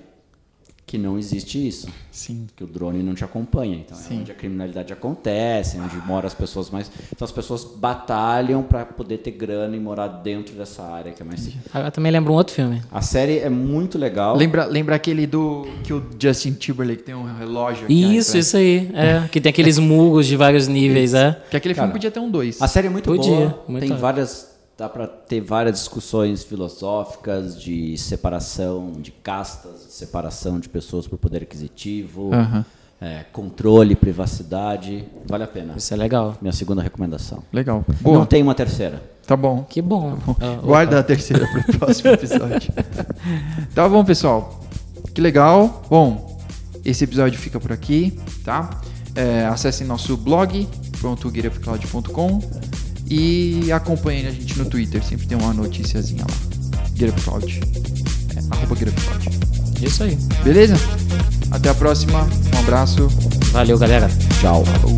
que não existe isso. Sim. Que o drone não te acompanha. Então Sim. é onde a criminalidade acontece, é onde moram as pessoas mais. Então as pessoas batalham para poder ter grana e morar dentro dessa área que é mais. Ah, Eu também lembro um outro filme. A série é muito legal. Lembra, lembra aquele do que o Justin Timberlake tem um relógio aqui Isso, atrás? isso aí. É, que tem aqueles murros de vários níveis, é. Que aquele filme Cara, podia ter um dois. A série é muito Podia, boa. muito tem várias. Dá para ter várias discussões filosóficas de separação de castas, de separação de pessoas por poder aquisitivo, Aham. é, controle, privacidade. Vale a pena. Isso é legal. Minha segunda recomendação. Legal. Não Boa. tem uma terceira. Tá bom. Que bom. Ah, Guarda a terceira para o próximo episódio. tá bom, pessoal. Que legal. Bom, esse episódio fica por aqui, tá? É, acessem nosso blog, prontogueirapcloud.com e acompanhem a gente no Twitter, sempre tem uma noticiazinha lá. GetUpCloud. É, arroba GetUpCloud. Isso aí. Beleza? Até a próxima. Um abraço. Valeu, galera. Tchau. Falou.